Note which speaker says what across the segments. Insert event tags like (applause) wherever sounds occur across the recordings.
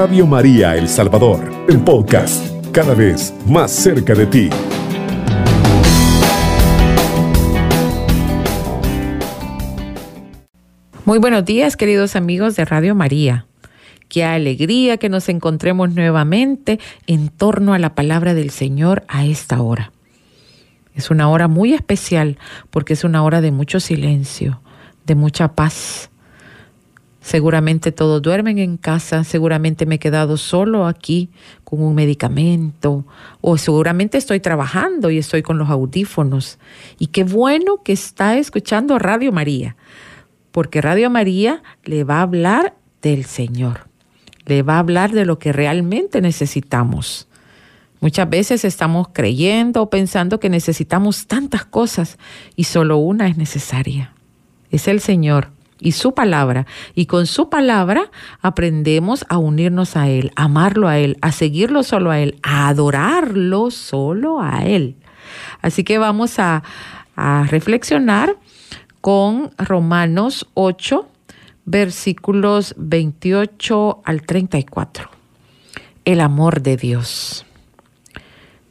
Speaker 1: Radio María El Salvador, el podcast, cada vez más cerca de ti.
Speaker 2: Muy buenos días, queridos amigos de Radio María. Qué alegría que nos encontremos nuevamente en torno a la palabra del Señor a esta hora. Es una hora muy especial porque es una hora de mucho silencio, de mucha paz. Seguramente todos duermen en casa, seguramente me he quedado solo aquí con un medicamento o seguramente estoy trabajando y estoy con los audífonos. Y qué bueno que está escuchando Radio María, porque Radio María le va a hablar del Señor, le va a hablar de lo que realmente necesitamos. Muchas veces estamos creyendo o pensando que necesitamos tantas cosas y solo una es necesaria. Es el Señor y su palabra. Y con su palabra aprendemos a unirnos a Él, a amarlo a Él, a seguirlo solo a Él, a adorarlo solo a Él. Así que vamos a, a reflexionar con Romanos 8, versículos 28 al 34. El amor de Dios.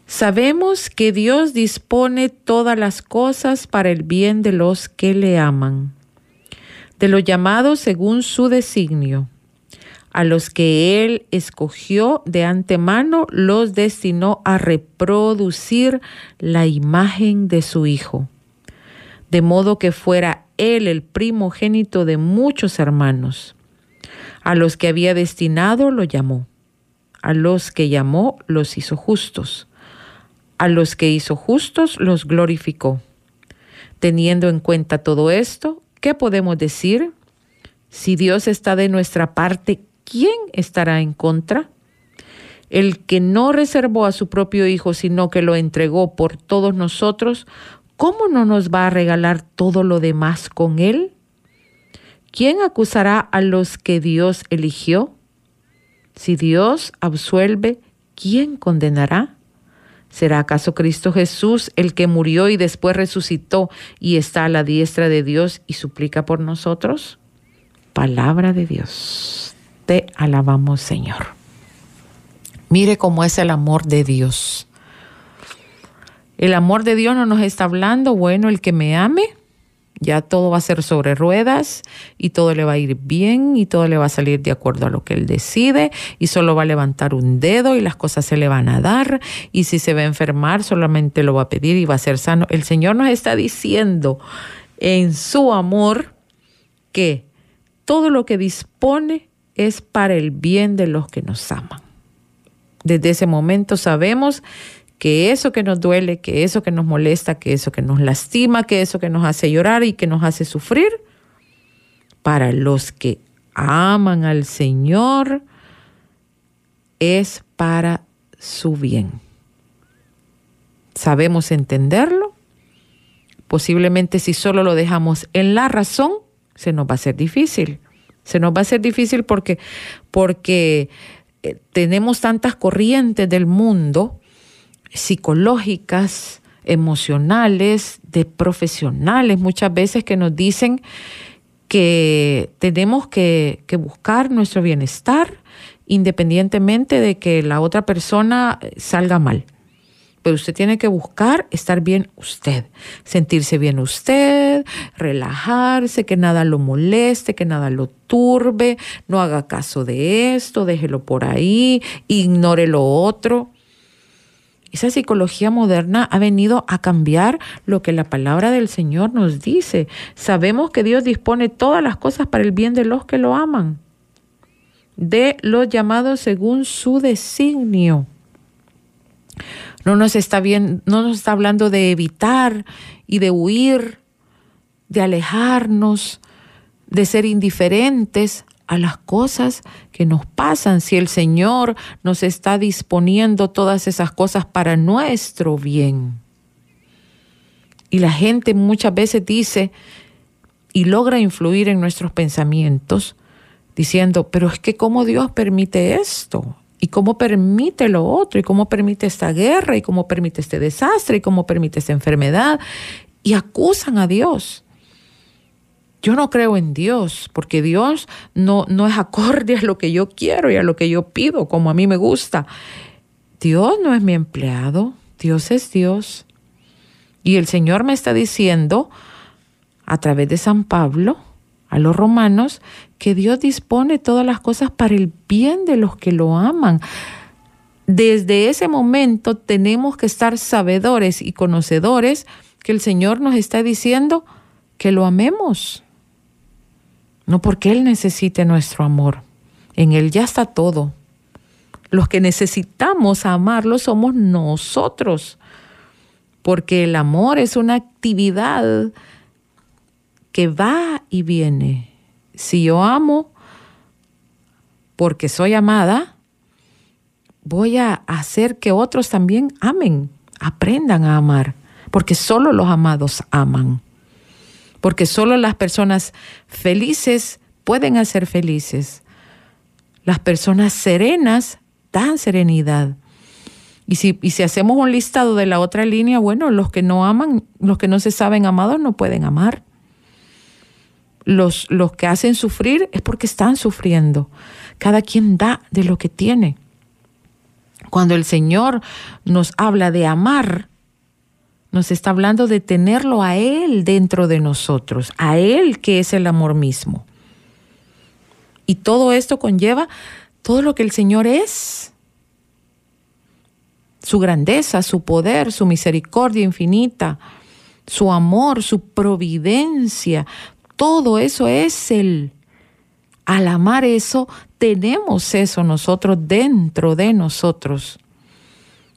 Speaker 2: Sabemos que Dios dispone todas las cosas para el bien de los que le aman, de los llamados según su designio. A los que Él escogió de antemano los destinó a reproducir la imagen de su Hijo, de modo que fuera Él el primogénito de muchos hermanos. A los que había destinado lo llamó, a los que llamó los hizo justos a los que hizo justos los glorificó. Teniendo en cuenta todo esto, ¿qué podemos decir? Si Dios está de nuestra parte, ¿quién estará en contra? El que no reservó a su propio Hijo, sino que lo entregó por todos nosotros, ¿cómo no nos va a regalar todo lo demás con Él? ¿Quién acusará a los que Dios eligió? Si Dios absuelve, ¿quién condenará? ¿Será acaso Cristo Jesús el que murió y después resucitó y está a la diestra de Dios y suplica por nosotros? Palabra de Dios. Te alabamos, Señor. Mire cómo es el amor de Dios. El amor de Dios no nos está hablando, bueno, el que me ame, ya todo va a ser sobre ruedas y todo le va a ir bien y todo le va a salir de acuerdo a lo que él decide y solo va a levantar un dedo y las cosas se le van a dar y si se va a enfermar solamente lo va a pedir y va a ser sano. El Señor nos está diciendo en su amor que todo lo que dispone es para el bien de los que nos aman. Desde ese momento sabemos que eso que nos duele, que eso que nos molesta, que eso que nos lastima, que eso que nos hace llorar y que nos hace sufrir, para los que aman al Señor, es para su bien. ¿Sabemos entenderlo? Posiblemente si solo lo dejamos en la razón, se nos va a ser difícil. Se nos va a ser difícil porque, porque eh, tenemos tantas corrientes del mundo psicológicas, emocionales, de profesionales, muchas veces que nos dicen que tenemos que, buscar nuestro bienestar independientemente de que la otra persona salga mal. Pero usted tiene que buscar estar bien usted, sentirse bien usted, relajarse, que nada lo moleste, que nada lo turbe, no haga caso de esto, déjelo por ahí, ignore lo otro. Esa psicología moderna ha venido a cambiar lo que la palabra del Señor nos dice. Sabemos que Dios dispone todas las cosas para el bien de los que lo aman, de los llamados según su designio. No nos está bien, no nos está hablando de evitar y de huir, de alejarnos, de ser indiferentes a las cosas que nos pasan, si el Señor nos está disponiendo todas esas cosas para nuestro bien. Y la gente muchas veces dice y logra influir en nuestros pensamientos diciendo, pero es que cómo Dios permite esto, y cómo permite lo otro, y cómo permite esta guerra, y cómo permite este desastre, y cómo permite esta enfermedad, y acusan a Dios. Yo no creo en Dios, porque Dios no, no es acorde a lo que yo quiero y a lo que yo pido, como a mí me gusta. Dios no es mi empleado, Dios es Dios. Y el Señor me está diciendo, a través de San Pablo, a los romanos, que Dios dispone todas las cosas para el bien de los que lo aman. Desde ese momento tenemos que estar sabedores y conocedores que el Señor nos está diciendo que lo amemos no porque Él necesite nuestro amor. En Él ya está todo. Los que necesitamos amarlo somos nosotros, porque el amor es una actividad que va y viene. Si yo amo porque soy amada, voy a hacer que otros también amen, aprendan a amar, porque solo los amados aman porque solo las personas felices pueden hacer felices. Las personas serenas dan serenidad. Y si, si, hacemos un listado de la otra línea, bueno, los que no aman, los que no se saben amados no pueden amar. Los, los que hacen sufrir es porque están sufriendo. Cada quien da de lo que tiene. Cuando el Señor nos habla de amar, nos está hablando de tenerlo a Él dentro de nosotros, a Él que es el amor mismo. Y todo esto conlleva todo lo que el Señor es. Su grandeza, su poder, su misericordia infinita, su amor, su providencia, todo eso es Él. Al amar eso, tenemos eso nosotros dentro de nosotros.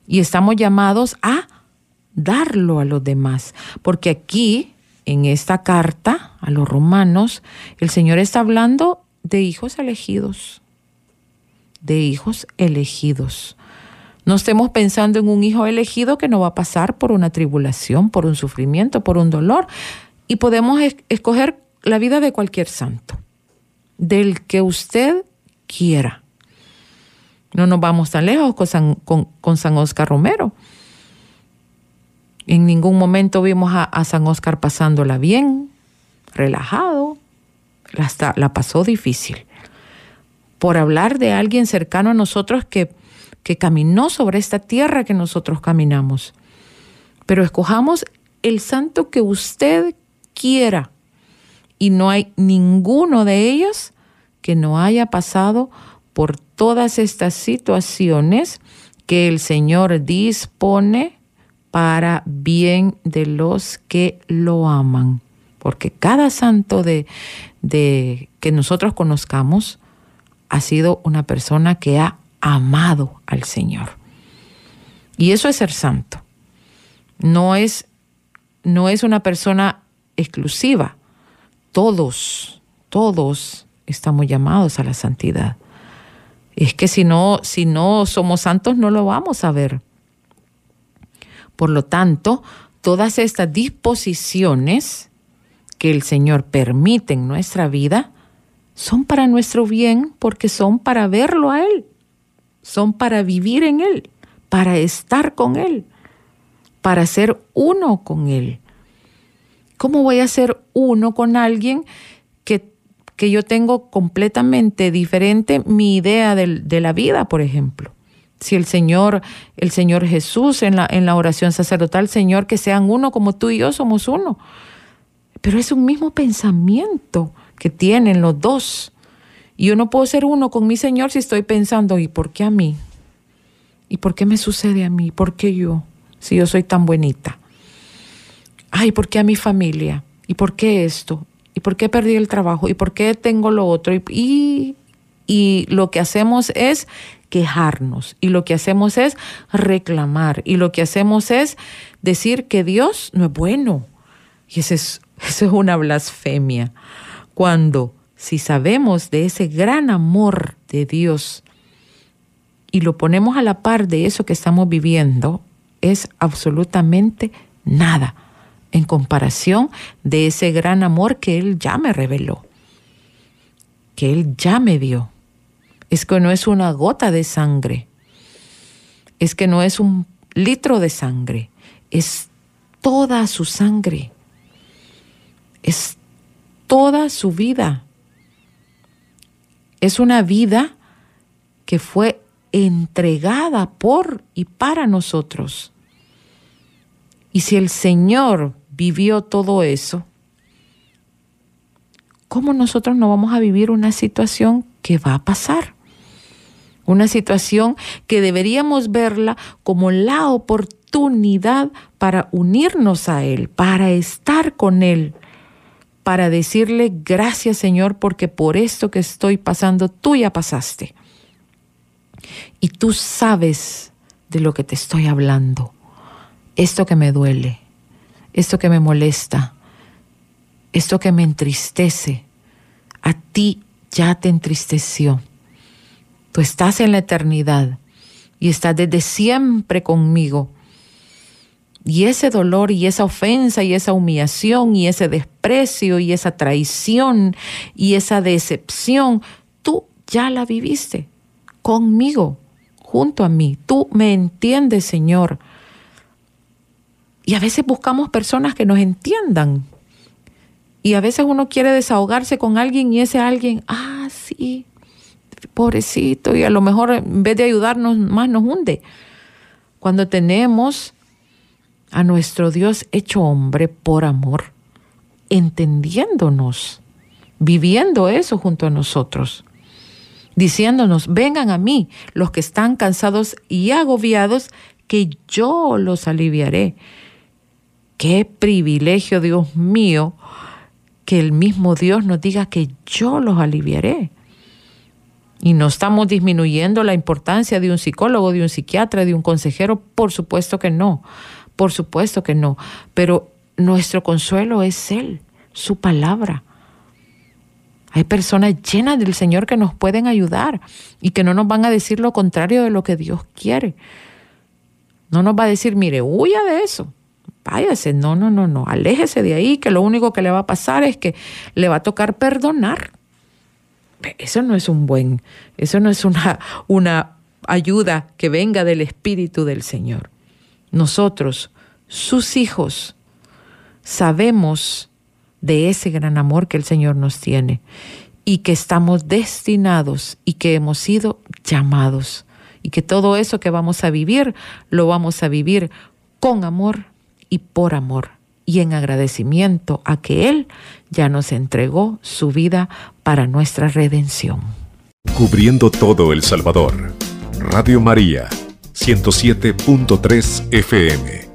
Speaker 2: Y estamos llamados a darlo a los demás. Porque aquí, en esta carta a los romanos, el Señor está hablando de hijos elegidos, de hijos elegidos. No estemos pensando en un hijo elegido que no va a pasar por una tribulación, por un sufrimiento, por un dolor. Y podemos escoger la vida de cualquier santo, del que usted quiera. No nos vamos tan lejos con San, con San Oscar Romero. En ningún momento vimos a, San Oscar pasándola bien, relajado. Hasta la pasó difícil. Por hablar de alguien cercano a nosotros que, que caminó sobre esta tierra que nosotros caminamos. Pero escojamos el santo que usted quiera. Y no hay ninguno de ellos que no haya pasado por todas estas situaciones que el Señor dispone para bien de los que lo aman. Porque cada santo de, de que nosotros conozcamos ha sido una persona que ha amado al Señor. Y eso es ser santo. No es, no es una persona exclusiva. Todos, todos estamos llamados a la santidad. Es que si no, si no somos santos, no lo vamos a ver. Por lo tanto, todas estas disposiciones que el Señor permite en nuestra vida son para nuestro bien porque son para verlo a Él, son para vivir en Él, para estar con Él, para ser uno con Él. ¿Cómo voy a ser uno con alguien que, que yo tengo completamente diferente mi idea de, de la vida, por ejemplo? Si el Señor, el Señor Jesús en la, en la oración sacerdotal, Señor, que sean uno como tú y yo somos uno. Pero es un mismo pensamiento que tienen los dos. Y yo no puedo ser uno con mi Señor si estoy pensando, ¿y por qué a mí? ¿Y por qué me sucede a mí? ¿Por qué yo? Si yo soy tan bonita. Ay, ¿por qué a mi familia? ¿Y por qué esto? ¿Y por qué perdí el trabajo? ¿Y por qué tengo lo otro? Y, y lo que hacemos es quejarnos y lo que hacemos es reclamar y lo que hacemos es decir que Dios no es bueno. Y eso es, (laughs) eso es una blasfemia. Cuando si sabemos de ese gran amor de Dios y lo ponemos a la par de eso que estamos viviendo, es absolutamente nada en comparación de ese gran amor que Él ya me reveló, que Él ya me dio es que no es una gota de sangre, es que no es un litro de sangre, es toda su sangre, es toda su vida. Es una vida que fue entregada por y para nosotros. Y si el Señor vivió todo eso, ¿cómo nosotros no vamos a vivir una situación que va a pasar? Una situación que deberíamos verla como la oportunidad para unirnos a Él, para estar con Él, para decirle gracias Señor porque por esto que estoy pasando tú ya pasaste. Y tú sabes de lo que te estoy hablando. Esto que me duele, esto que me molesta, esto que me entristece, a ti ya te entristeció. Tú estás en la eternidad y estás desde siempre conmigo. Y ese dolor y esa ofensa y esa humillación y ese desprecio y esa traición y esa decepción, tú ya la viviste conmigo, junto a mí. Tú me entiendes, Señor. Y a veces buscamos personas que nos entiendan. Y a veces uno quiere desahogarse con alguien y ese alguien, ah, sí, pobrecito, y a lo mejor en vez de ayudarnos más nos hunde. Cuando tenemos a nuestro Dios hecho hombre por amor, entendiéndonos, viviendo eso junto a nosotros, diciéndonos, vengan a mí los que están cansados y agobiados, que yo los aliviaré. Qué privilegio, Dios mío, que el mismo Dios nos diga que yo los aliviaré. Y no estamos disminuyendo la importancia de un psicólogo, de un psiquiatra, de un consejero, por supuesto que no, por supuesto que no, pero nuestro consuelo es Él, su palabra. Hay personas llenas del Señor que nos pueden ayudar y que no nos van a decir lo contrario de lo que Dios quiere. No nos va a decir, mire, huya de eso, váyase, no, no, no, no, aléjese de ahí, que lo único que le va a pasar es que le va a tocar perdonar. Eso no es un buen, eso no es una, una ayuda que venga del Espíritu del Señor. Nosotros, sus hijos, sabemos de ese gran amor que el Señor nos tiene y que estamos destinados y que hemos sido llamados y que todo eso que vamos a vivir lo vamos a vivir con amor y por amor y en agradecimiento a que Él ya nos entregó su vida para nuestra redención.
Speaker 1: Cubriendo todo El Salvador. Radio María, 107.3 FM.